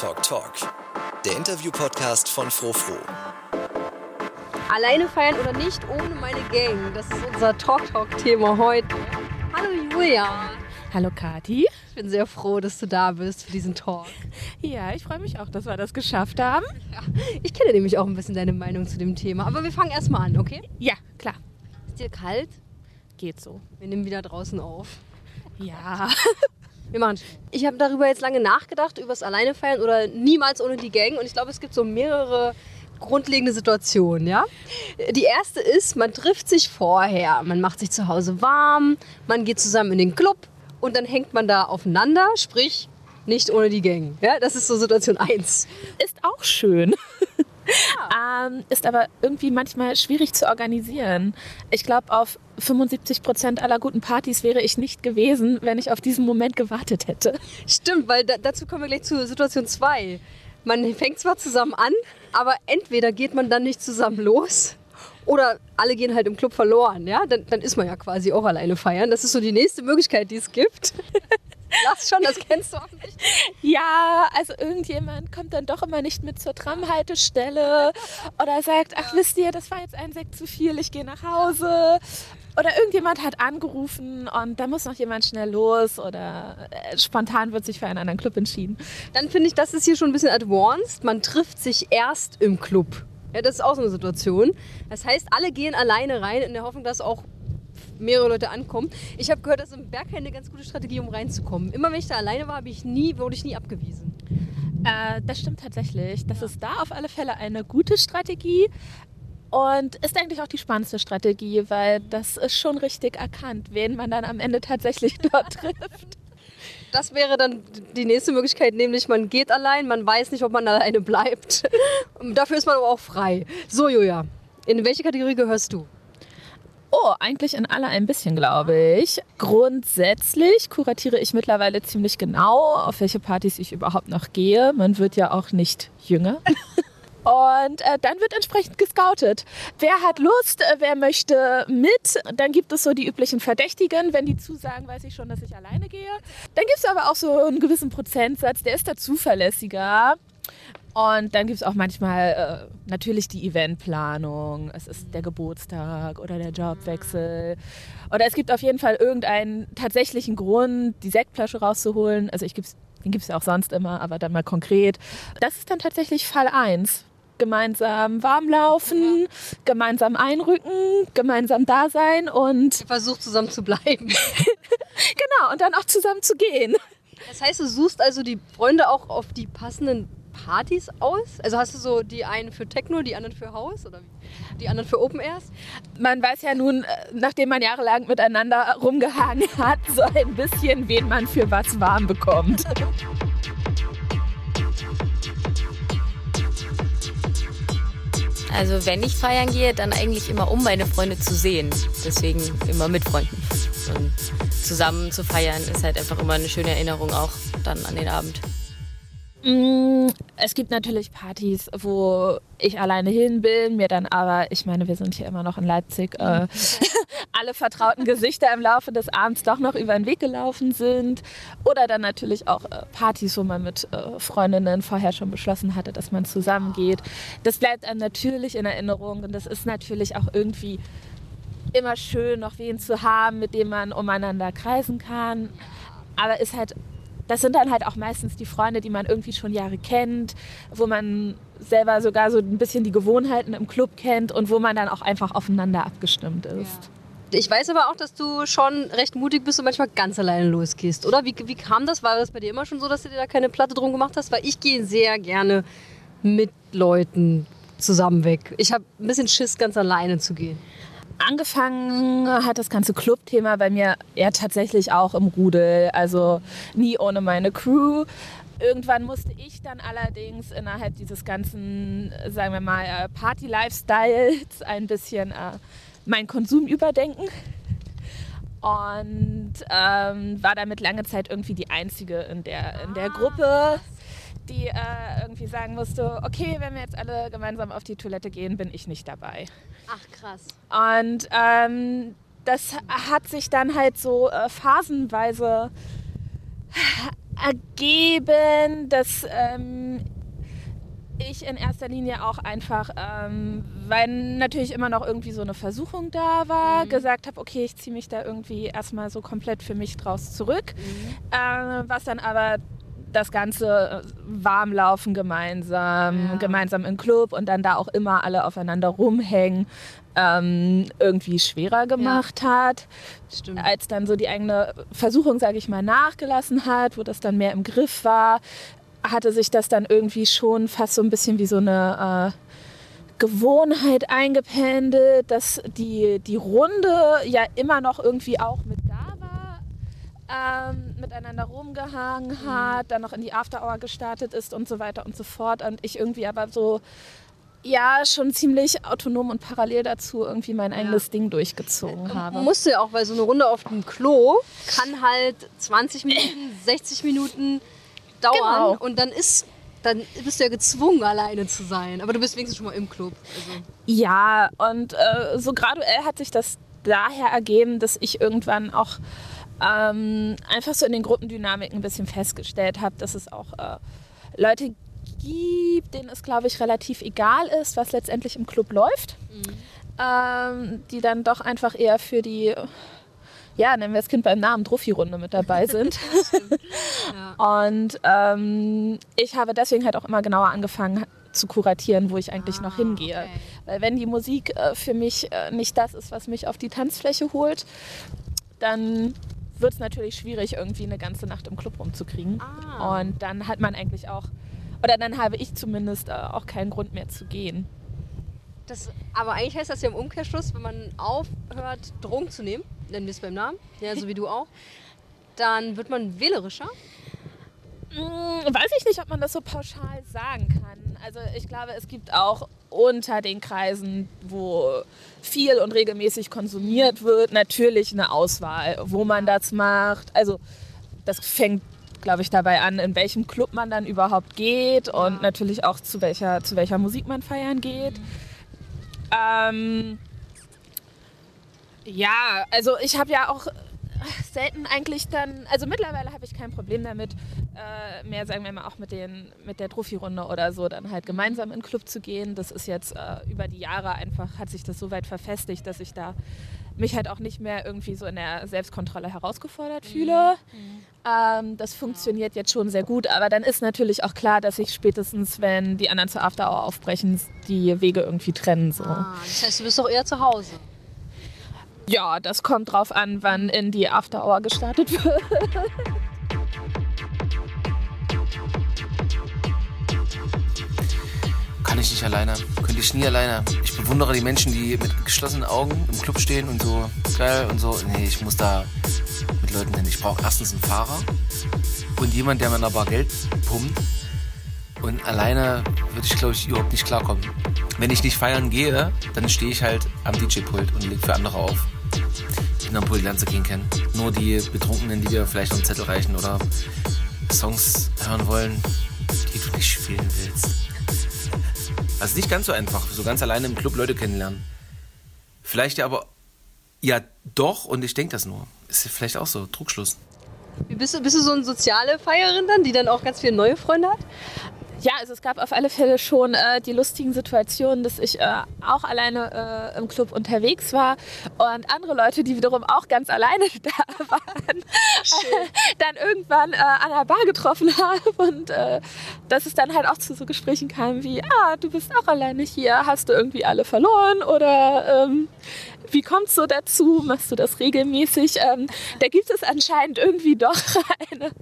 Talk Talk, der Interview-Podcast von Frofro. Alleine feiern oder nicht ohne meine Gang, das ist unser Talk Talk-Thema heute. Hallo Julia. Hallo Kati. Ich bin sehr froh, dass du da bist für diesen Talk. Ja, ich freue mich auch, dass wir das geschafft haben. Ja, ich kenne nämlich auch ein bisschen deine Meinung zu dem Thema, aber wir fangen erstmal an, okay? Ja, klar. Ist dir kalt? Geht so. Wir nehmen wieder draußen auf. Ja. Wir machen. Ich habe darüber jetzt lange nachgedacht, über das Alleine feiern oder niemals ohne die Gang. Und ich glaube, es gibt so mehrere grundlegende Situationen, ja. Die erste ist, man trifft sich vorher, man macht sich zu Hause warm, man geht zusammen in den Club und dann hängt man da aufeinander, sprich nicht ohne die Gang. Ja, das ist so Situation 1. Ist auch schön. ähm, ist aber irgendwie manchmal schwierig zu organisieren. Ich glaube, auf 75 Prozent aller guten Partys wäre ich nicht gewesen, wenn ich auf diesen Moment gewartet hätte. Stimmt, weil da, dazu kommen wir gleich zu Situation 2. Man fängt zwar zusammen an, aber entweder geht man dann nicht zusammen los oder alle gehen halt im Club verloren. Ja? Dann, dann ist man ja quasi auch alleine feiern. Das ist so die nächste Möglichkeit, die es gibt. Lass schon, das kennst du auch nicht. Ja, also irgendjemand kommt dann doch immer nicht mit zur Tramhaltestelle oder sagt, ach wisst ihr, das war jetzt ein Sekt zu viel, ich gehe nach Hause. Oder irgendjemand hat angerufen und da muss noch jemand schnell los oder äh, spontan wird sich für einen anderen Club entschieden. Dann finde ich, das ist hier schon ein bisschen advanced. Man trifft sich erst im Club. Ja, das ist auch so eine Situation. Das heißt, alle gehen alleine rein in der Hoffnung, dass auch mehrere Leute ankommen. Ich habe gehört, das ist im Berg eine ganz gute Strategie, um reinzukommen. Immer wenn ich da alleine war, ich nie, wurde ich nie abgewiesen. Äh, das stimmt tatsächlich. Das ja. ist da auf alle Fälle eine gute Strategie. Und ist eigentlich auch die spannendste Strategie, weil das ist schon richtig erkannt, wen man dann am Ende tatsächlich dort trifft. Das wäre dann die nächste Möglichkeit, nämlich man geht allein, man weiß nicht, ob man alleine bleibt. Dafür ist man aber auch frei. So, Julia, in welche Kategorie gehörst du? Oh, eigentlich in alle ein bisschen, glaube ich. Grundsätzlich kuratiere ich mittlerweile ziemlich genau, auf welche Partys ich überhaupt noch gehe. Man wird ja auch nicht jünger. Und äh, dann wird entsprechend gescoutet. Wer hat Lust, äh, wer möchte mit? Dann gibt es so die üblichen Verdächtigen. Wenn die zusagen, weiß ich schon, dass ich alleine gehe. Dann gibt es aber auch so einen gewissen Prozentsatz, der ist da zuverlässiger. Und dann gibt es auch manchmal äh, natürlich die Eventplanung. Es ist der Geburtstag oder der Jobwechsel. Oder es gibt auf jeden Fall irgendeinen tatsächlichen Grund, die Sektflasche rauszuholen. Also ich gib's, den gibt es ja auch sonst immer, aber dann mal konkret. Das ist dann tatsächlich Fall 1 gemeinsam warmlaufen, gemeinsam einrücken, gemeinsam da sein und. Versucht zusammen zu bleiben. genau, und dann auch zusammen zu gehen. Das heißt, du suchst also die Freunde auch auf die passenden Partys aus? Also hast du so die einen für Techno, die anderen für Haus oder die anderen für Open Airs? Man weiß ja nun, äh, nachdem man jahrelang miteinander rumgehangen hat, so ein bisschen, wen man für was warm bekommt. Also wenn ich feiern gehe, dann eigentlich immer um meine Freunde zu sehen. Deswegen immer mit Freunden. Und zusammen zu feiern ist halt einfach immer eine schöne Erinnerung auch dann an den Abend. Mm, es gibt natürlich Partys, wo ich alleine hin bin, mir dann aber, ich meine, wir sind hier immer noch in Leipzig, äh, alle vertrauten Gesichter im Laufe des Abends doch noch über den Weg gelaufen sind. Oder dann natürlich auch äh, Partys, wo man mit äh, Freundinnen vorher schon beschlossen hatte, dass man zusammengeht. Das bleibt einem natürlich in Erinnerung und das ist natürlich auch irgendwie immer schön, noch wen zu haben, mit dem man umeinander kreisen kann. Aber ist halt das sind dann halt auch meistens die Freunde, die man irgendwie schon Jahre kennt, wo man selber sogar so ein bisschen die Gewohnheiten im Club kennt und wo man dann auch einfach aufeinander abgestimmt ist. Ja. Ich weiß aber auch, dass du schon recht mutig bist und manchmal ganz alleine losgehst, oder? Wie, wie kam das? War das bei dir immer schon so, dass du dir da keine Platte drum gemacht hast? Weil ich gehe sehr gerne mit Leuten zusammen weg. Ich habe ein bisschen Schiss, ganz alleine zu gehen. Angefangen hat das ganze Club-Thema bei mir eher tatsächlich auch im Rudel, also nie ohne meine Crew. Irgendwann musste ich dann allerdings innerhalb dieses ganzen, sagen wir mal, äh, Party-Lifestyles ein bisschen äh, meinen Konsum überdenken. Und ähm, war damit lange Zeit irgendwie die Einzige in der, in der Gruppe die äh, irgendwie sagen musste, okay, wenn wir jetzt alle gemeinsam auf die Toilette gehen, bin ich nicht dabei. Ach krass. Und ähm, das hat sich dann halt so äh, phasenweise ergeben, dass ähm, ich in erster Linie auch einfach, ähm, weil natürlich immer noch irgendwie so eine Versuchung da war, mhm. gesagt habe, okay, ich ziehe mich da irgendwie erstmal so komplett für mich draus zurück. Mhm. Äh, was dann aber das Ganze äh, warm laufen gemeinsam, ja. gemeinsam im Club und dann da auch immer alle aufeinander rumhängen, ähm, irgendwie schwerer gemacht ja. hat. Stimmt. Als dann so die eigene Versuchung, sage ich mal, nachgelassen hat, wo das dann mehr im Griff war, hatte sich das dann irgendwie schon fast so ein bisschen wie so eine äh, Gewohnheit eingependelt, dass die, die Runde ja immer noch irgendwie auch mit ähm, miteinander rumgehangen hat, dann noch in die After Hour gestartet ist und so weiter und so fort. Und ich irgendwie aber so ja schon ziemlich autonom und parallel dazu irgendwie mein eigenes ja. Ding durchgezogen habe. Musste ja auch, weil so eine Runde auf dem Klo kann halt 20 Minuten, 60 Minuten dauern genau. und dann ist dann bist du ja gezwungen, alleine zu sein. Aber du bist wenigstens schon mal im Club. Also. Ja, und äh, so graduell hat sich das daher ergeben, dass ich irgendwann auch ähm, einfach so in den Gruppendynamiken ein bisschen festgestellt habe, dass es auch äh, Leute gibt, denen es, glaube ich, relativ egal ist, was letztendlich im Club läuft. Mhm. Ähm, die dann doch einfach eher für die ja, nennen wir das Kind beim Namen, Trophy-Runde mit dabei sind. ja. Und ähm, ich habe deswegen halt auch immer genauer angefangen zu kuratieren, wo ich eigentlich ah, noch hingehe. Okay. Weil wenn die Musik äh, für mich äh, nicht das ist, was mich auf die Tanzfläche holt, dann wird es natürlich schwierig, irgendwie eine ganze Nacht im Club rumzukriegen. Ah. Und dann hat man eigentlich auch, oder dann habe ich zumindest äh, auch keinen Grund mehr zu gehen. Das, aber eigentlich heißt das ja im Umkehrschluss, wenn man aufhört, Drogen zu nehmen, nennen wir es beim Namen, ja, so wie du auch, dann wird man wählerischer. Hm, weiß ich nicht, ob man das so pauschal sagen kann. Also ich glaube, es gibt auch unter den Kreisen, wo viel und regelmäßig konsumiert wird, natürlich eine Auswahl, wo man das macht. Also das fängt, glaube ich, dabei an, in welchem Club man dann überhaupt geht und ja. natürlich auch zu welcher, zu welcher Musik man feiern geht. Mhm. Ähm, ja, also ich habe ja auch selten eigentlich dann, also mittlerweile habe ich kein Problem damit, äh, mehr sagen wir mal auch mit, den, mit der Trophy-Runde oder so, dann halt gemeinsam in den Club zu gehen. Das ist jetzt äh, über die Jahre einfach, hat sich das so weit verfestigt, dass ich da mich halt auch nicht mehr irgendwie so in der Selbstkontrolle herausgefordert mhm. fühle. Mhm. Ähm, das funktioniert jetzt schon sehr gut, aber dann ist natürlich auch klar, dass sich spätestens, wenn die anderen zur After Hour aufbrechen, die Wege irgendwie trennen. So. Ah, das heißt, du bist doch eher zu Hause. Ja, das kommt drauf an, wann in die After Hour gestartet wird. Kann ich nicht alleine. Könnte ich nie alleine. Ich bewundere die Menschen, die mit geschlossenen Augen im Club stehen und so geil und so. Nee, ich muss da mit Leuten hin. Ich brauche erstens einen Fahrer und jemand, der mir paar Geld pumpt. Und alleine würde ich, glaube ich, überhaupt nicht klarkommen. Wenn ich nicht feiern gehe, dann stehe ich halt am DJ-Pult und lege für andere auf. In der Pult lernst du keinen kennen. Nur die Betrunkenen, die dir vielleicht einen Zettel reichen oder Songs hören wollen, die du nicht spielen willst. Also nicht ganz so einfach, so ganz alleine im Club Leute kennenlernen. Vielleicht ja aber, ja doch, und ich denke das nur. Ist ja vielleicht auch so, Druckschluss. Bist du, bist du so eine soziale Feierin dann, die dann auch ganz viele neue Freunde hat? Ja, also es gab auf alle Fälle schon äh, die lustigen Situationen, dass ich äh, auch alleine äh, im Club unterwegs war und andere Leute, die wiederum auch ganz alleine da waren, dann irgendwann äh, an der Bar getroffen haben und äh, dass es dann halt auch zu so Gesprächen kam wie, ah, du bist auch alleine hier, hast du irgendwie alle verloren oder ähm, wie kommt es so dazu, machst du das regelmäßig? Ähm, da gibt es anscheinend irgendwie doch eine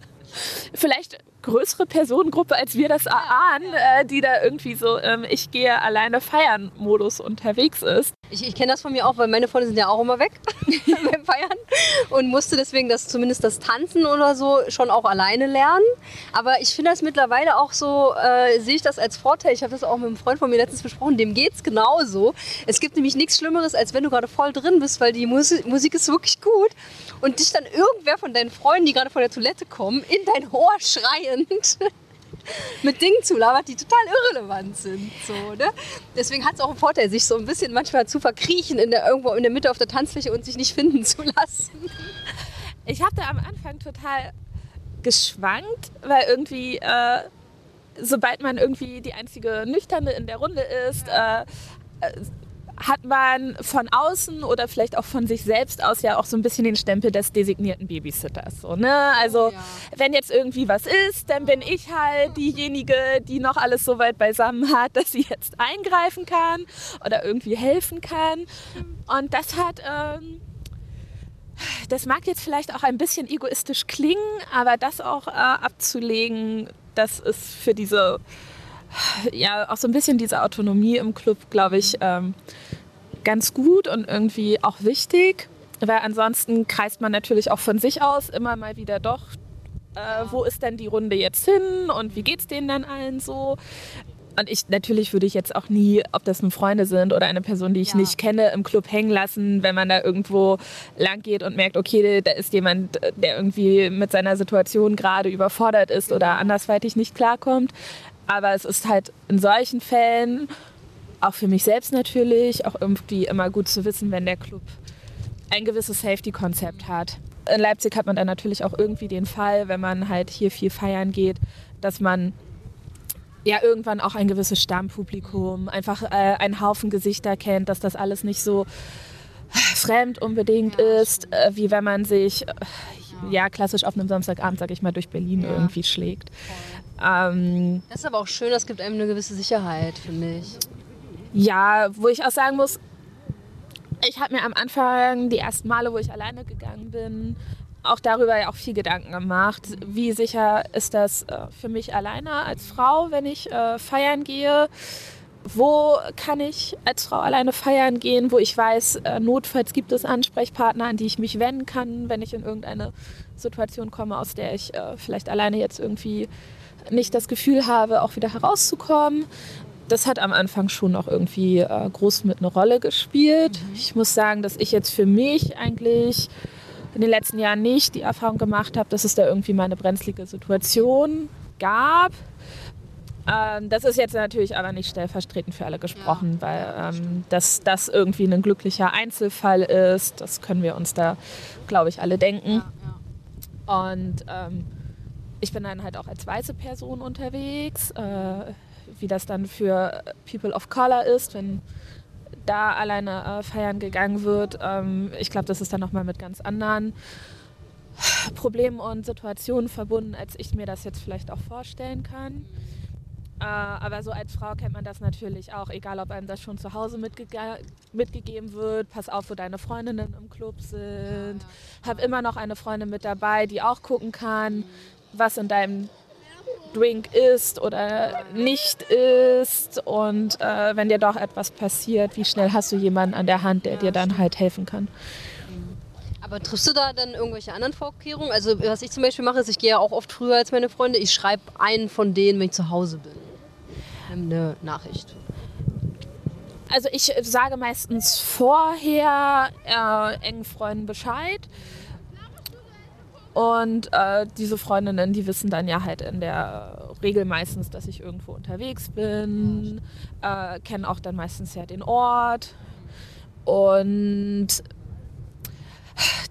vielleicht größere Personengruppe, als wir das erahnen, äh, die da irgendwie so ähm, ich gehe alleine feiern Modus unterwegs ist. Ich, ich kenne das von mir auch, weil meine Freunde sind ja auch immer weg beim Feiern und musste deswegen das zumindest das Tanzen oder so schon auch alleine lernen. Aber ich finde das mittlerweile auch so, äh, sehe ich das als Vorteil. Ich habe das auch mit einem Freund von mir letztens besprochen, dem geht es genauso. Es gibt nämlich nichts Schlimmeres, als wenn du gerade voll drin bist, weil die Musik, Musik ist wirklich gut und dich dann irgendwer von deinen Freunden, die gerade von der Toilette kommen, in dein Ohr schreiend mit Dingen zulabert, die total irrelevant sind. So, ne? Deswegen hat es auch einen Vorteil, sich so ein bisschen manchmal zu verkriechen in der, irgendwo in der Mitte auf der Tanzfläche und sich nicht finden zu lassen. Ich habe da am Anfang total geschwankt, weil irgendwie, äh, sobald man irgendwie die einzige Nüchterne in der Runde ist, äh, äh hat man von außen oder vielleicht auch von sich selbst aus ja auch so ein bisschen den Stempel des designierten Babysitters. So, ne? Also oh, ja. wenn jetzt irgendwie was ist, dann bin ich halt diejenige, die noch alles so weit beisammen hat, dass sie jetzt eingreifen kann oder irgendwie helfen kann. Und das hat... Ähm, das mag jetzt vielleicht auch ein bisschen egoistisch klingen, aber das auch äh, abzulegen, das ist für diese ja auch so ein bisschen diese Autonomie im Club, glaube ich, ähm, ganz gut und irgendwie auch wichtig. Weil ansonsten kreist man natürlich auch von sich aus immer mal wieder doch, äh, wo ist denn die Runde jetzt hin und wie geht es denen dann allen so? Und ich natürlich würde ich jetzt auch nie, ob das nun Freunde sind oder eine Person, die ich ja. nicht kenne, im Club hängen lassen, wenn man da irgendwo lang geht und merkt, okay, da ist jemand, der irgendwie mit seiner Situation gerade überfordert ist oder andersweitig nicht klarkommt. Aber es ist halt in solchen Fällen, auch für mich selbst natürlich, auch irgendwie immer gut zu wissen, wenn der Club ein gewisses Safety-Konzept hat. In Leipzig hat man dann natürlich auch irgendwie den Fall, wenn man halt hier viel feiern geht, dass man ja irgendwann auch ein gewisses Stammpublikum, einfach äh, einen Haufen Gesichter kennt, dass das alles nicht so fremd unbedingt ist, äh, wie wenn man sich äh, ja klassisch auf einem Samstagabend, sag ich mal, durch Berlin ja. irgendwie schlägt. Ähm, das ist aber auch schön, das gibt einem eine gewisse Sicherheit, finde ich. Ja, wo ich auch sagen muss, ich habe mir am Anfang die ersten Male, wo ich alleine gegangen bin, auch darüber ja auch viel Gedanken gemacht. Wie sicher ist das äh, für mich alleine als Frau, wenn ich äh, feiern gehe? Wo kann ich als Frau alleine feiern gehen, wo ich weiß, äh, notfalls gibt es Ansprechpartner, an die ich mich wenden kann, wenn ich in irgendeine Situation komme, aus der ich vielleicht alleine jetzt irgendwie nicht das Gefühl habe, auch wieder herauszukommen. Das hat am Anfang schon auch irgendwie äh, groß mit einer Rolle gespielt. Mhm. Ich muss sagen, dass ich jetzt für mich eigentlich in den letzten Jahren nicht die Erfahrung gemacht habe, dass es da irgendwie mal eine brenzlige Situation gab. Ähm, das ist jetzt natürlich aber nicht stellvertretend für alle gesprochen, ja. weil ähm, dass das irgendwie ein glücklicher Einzelfall ist, das können wir uns da, glaube ich, alle denken. Ja, ja. Und ähm, ich bin dann halt auch als weiße Person unterwegs, äh, wie das dann für People of Color ist, wenn da alleine äh, feiern gegangen wird. Ähm, ich glaube, das ist dann nochmal mit ganz anderen Problemen und Situationen verbunden, als ich mir das jetzt vielleicht auch vorstellen kann. Äh, aber so als Frau kennt man das natürlich auch, egal ob einem das schon zu Hause mitge mitgegeben wird. Pass auf, wo deine Freundinnen im Club sind. Hab immer noch eine Freundin mit dabei, die auch gucken kann, was in deinem Drink ist oder nicht ist und äh, wenn dir doch etwas passiert, wie schnell hast du jemanden an der Hand, der dir dann halt helfen kann. Aber triffst du da dann irgendwelche anderen Vorkehrungen? Also was ich zum Beispiel mache, ist, ich gehe ja auch oft früher als meine Freunde, ich schreibe einen von denen, wenn ich zu Hause bin. Eine Nachricht. Also ich sage meistens vorher äh, engen Freunden Bescheid und äh, diese Freundinnen, die wissen dann ja halt in der Regel meistens, dass ich irgendwo unterwegs bin, äh, kennen auch dann meistens ja den Ort. Und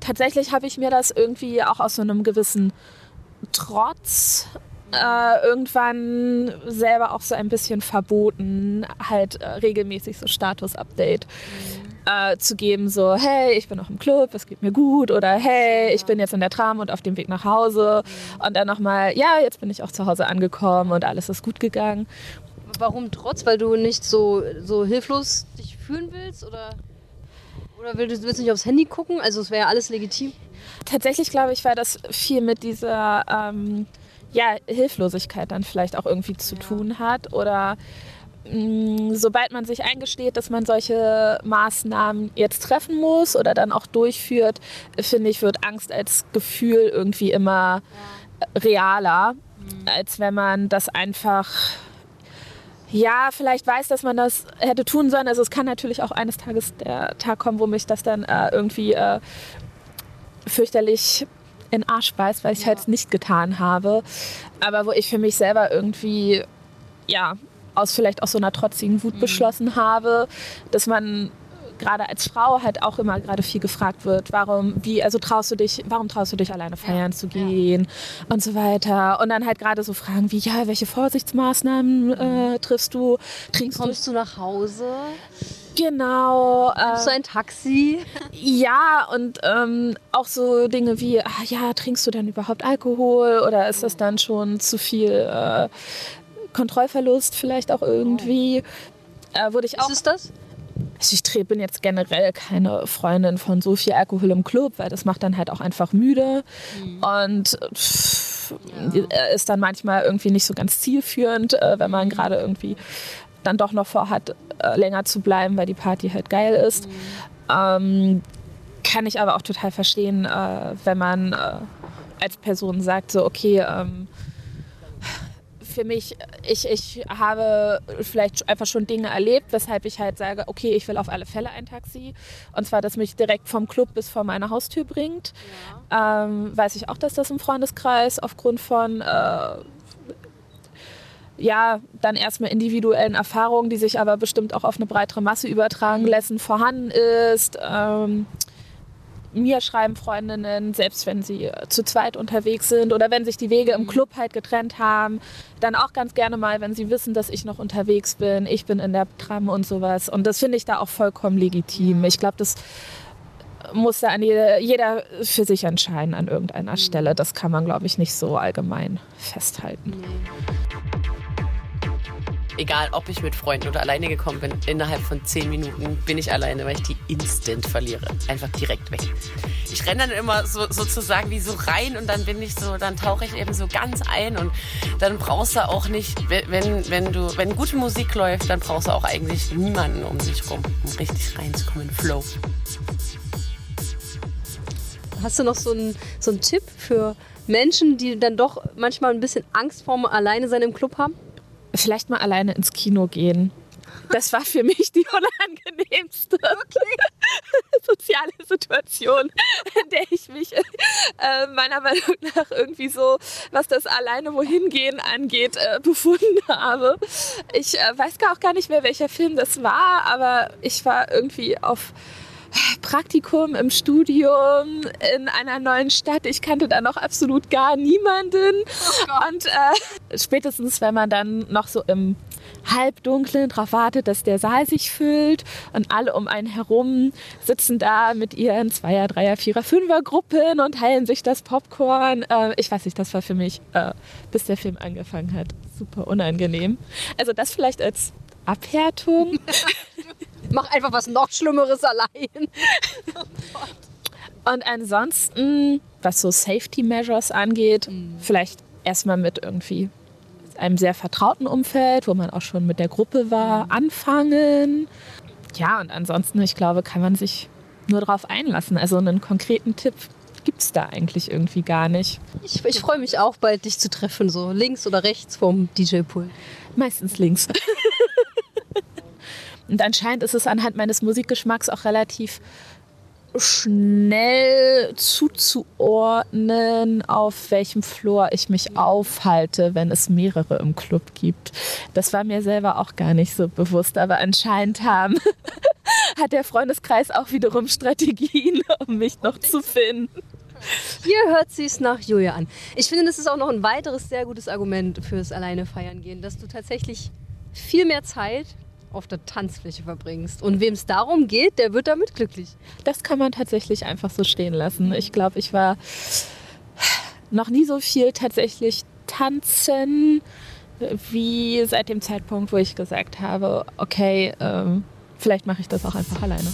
tatsächlich habe ich mir das irgendwie auch aus so einem gewissen Trotz äh, irgendwann selber auch so ein bisschen verboten, halt äh, regelmäßig so Status-Update. Mhm äh, zu geben, so, hey, ich bin noch im Club, es geht mir gut oder hey, ich bin jetzt in der Tram und auf dem Weg nach Hause und dann nochmal, ja, jetzt bin ich auch zu Hause angekommen und alles ist gut gegangen. Warum trotz? Weil du nicht so, so hilflos dich fühlen willst oder, oder willst, willst du nicht aufs Handy gucken? Also es wäre ja alles legitim. Tatsächlich glaube ich, war das viel mit dieser ähm, ja, Hilflosigkeit dann vielleicht auch irgendwie zu ja. tun hat oder Mm, sobald man sich eingesteht, dass man solche Maßnahmen jetzt treffen muss oder dann auch durchführt, finde ich, wird Angst als Gefühl irgendwie immer realer, mhm. als wenn man das einfach ja, vielleicht weiß, dass man das hätte tun sollen. Also es kann natürlich auch eines Tages der Tag kommen, wo mich das dann äh, irgendwie äh, fürchterlich in Arsch beißt, weil ich ja. halt nicht getan habe. Aber wo ich für mich selber irgendwie ja aus vielleicht auch so einer trotzigen Wut mhm. beschlossen habe, dass man gerade als Frau halt auch immer gerade viel gefragt wird, warum, wie, also traust du dich, warum traust du dich alleine feiern zu gehen und so weiter. Und dann halt gerade so Fragen wie, ja, welche Vorsichtsmaßnahmen äh, triffst du? Trinkst Kommst du nach Hause? Genau. Bist du Äh, ein Taxi? ja, und ähm, auch so Dinge wie, ah, ja, trinkst du denn überhaupt Alkohol oder ist das dann schon zu viel äh, Kontrollverlust vielleicht auch irgendwie? Äh, wurde ich auch Was ist das? Also ich bin jetzt generell keine Freundin von so viel Alkohol im Club, weil das macht dann halt auch einfach müde und pff, äh, ist dann manchmal irgendwie nicht so ganz zielführend, äh, wenn man gerade irgendwie dann doch noch vorhat, äh, länger zu bleiben, weil die Party halt geil ist. Ähm, kann ich aber auch total verstehen, äh, wenn man äh, als Person sagt, so okay, ähm, für mich, ich, ich habe vielleicht einfach schon Dinge erlebt, weshalb ich halt sage, okay, ich will auf alle Fälle ein Taxi. Und zwar, das mich direkt vom Club bis vor meine Haustür bringt. Ähm, weiß ich auch, dass das im Freundeskreis aufgrund von äh, ja, dann erstmal individuellen Erfahrungen, die sich aber bestimmt auch auf eine breitere Masse übertragen lassen, vorhanden ist. Ähm, mir schreiben Freundinnen, selbst wenn sie äh, zu zweit unterwegs sind oder wenn sich die Wege im Club halt getrennt haben, dann auch ganz gerne mal, wenn sie wissen, dass ich noch unterwegs bin, ich bin in der Tram und sowas. Und das finde ich da auch vollkommen legitim. Ich glaube, das muss da an jeder, jeder für sich entscheiden an irgendeiner Stelle. Das kann man, glaube ich, nicht so allgemein festhalten. Egal, ob ich mit Freunden oder alleine gekommen bin, innerhalb von zehn Minuten bin ich alleine, weil ich die instant verliere. Einfach direkt weg. Ich renne dann immer so, sozusagen wie so rein und dann bin ich so, dann tauche ich eben so ganz ein und dann brauchst du auch nicht, wenn, wenn du, wenn gute Musik läuft, dann brauchst du auch eigentlich niemanden um dich rum, um richtig reinzukommen Flow. Hast du noch so einen, so einen Tipp für Menschen, die dann doch manchmal ein bisschen Angst vorm Alleine-Sein im Club haben? Vielleicht mal alleine ins Kino gehen. Das war für mich die unangenehmste soziale Situation, in der ich mich äh, meiner Meinung nach irgendwie so, was das alleine wohin gehen angeht, äh, befunden habe. Ich äh, weiß gar auch gar nicht mehr, welcher Film das war, aber ich war irgendwie auf Praktikum im Studium in einer neuen Stadt. Ich kannte da noch absolut gar niemanden. und äh, spätestens, wenn man dann noch so im Halbdunklen darauf wartet, dass der Saal sich füllt und alle um einen herum sitzen da mit ihren Zweier-, Dreier-, Vierer-, Fünfer-Gruppen und teilen sich das Popcorn. Äh, ich weiß nicht, das war für mich, äh, bis der Film angefangen hat, super unangenehm. Also das vielleicht als Abhärtung. Mach einfach was noch Schlimmeres allein. Und ansonsten, was so Safety Measures angeht, vielleicht erstmal mit irgendwie einem sehr vertrauten Umfeld, wo man auch schon mit der Gruppe war, anfangen. Ja, und ansonsten, ich glaube, kann man sich nur darauf einlassen. Also einen konkreten Tipp gibt es da eigentlich irgendwie gar nicht. Ich, ich freue mich auch bald, dich zu treffen, so links oder rechts vom DJ-Pool. Meistens links. und anscheinend ist es anhand meines Musikgeschmacks auch relativ schnell zuzuordnen, auf welchem Floor ich mich aufhalte, wenn es mehrere im Club gibt. Das war mir selber auch gar nicht so bewusst, aber anscheinend haben, hat der Freundeskreis auch wiederum Strategien, um mich noch zu finden. Hier hört sie es nach Julia an. Ich finde, das ist auch noch ein weiteres sehr gutes Argument fürs Alleine feiern gehen, dass du tatsächlich viel mehr Zeit auf der Tanzfläche verbringst. Und wem es darum geht, der wird damit glücklich. Das kann man tatsächlich einfach so stehen lassen. Ich glaube, ich war noch nie so viel tatsächlich tanzen wie seit dem Zeitpunkt, wo ich gesagt habe, okay, ähm, vielleicht mache ich das auch einfach alleine.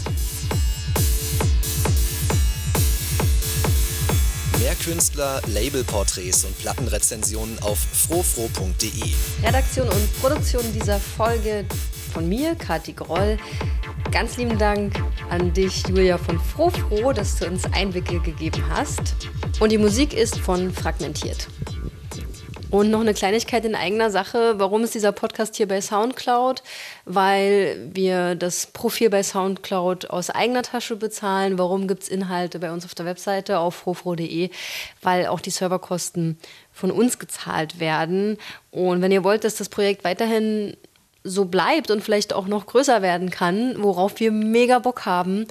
Mehr Künstler, Labelporträts und Plattenrezensionen auf frofro.de. Redaktion und Produktion dieser Folge von mir, Kathi Groll. Ganz lieben Dank an dich, Julia von Frofro, dass du uns Einblicke gegeben hast. Und die Musik ist von Fragmentiert. Und noch eine Kleinigkeit in eigener Sache. Warum ist dieser Podcast hier bei Soundcloud? Weil wir das Profil bei Soundcloud aus eigener Tasche bezahlen. Warum gibt es Inhalte bei uns auf der Webseite auf frofro.de? Weil auch die Serverkosten von uns gezahlt werden. Und wenn ihr wollt, dass das Projekt weiterhin so bleibt und vielleicht auch noch größer werden kann, worauf wir mega Bock haben,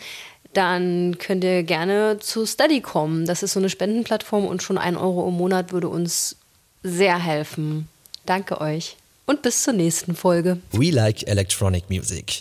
dann könnt ihr gerne zu Study kommen. Das ist so eine Spendenplattform und schon ein Euro im Monat würde uns sehr helfen. Danke euch und bis zur nächsten Folge. We like electronic music.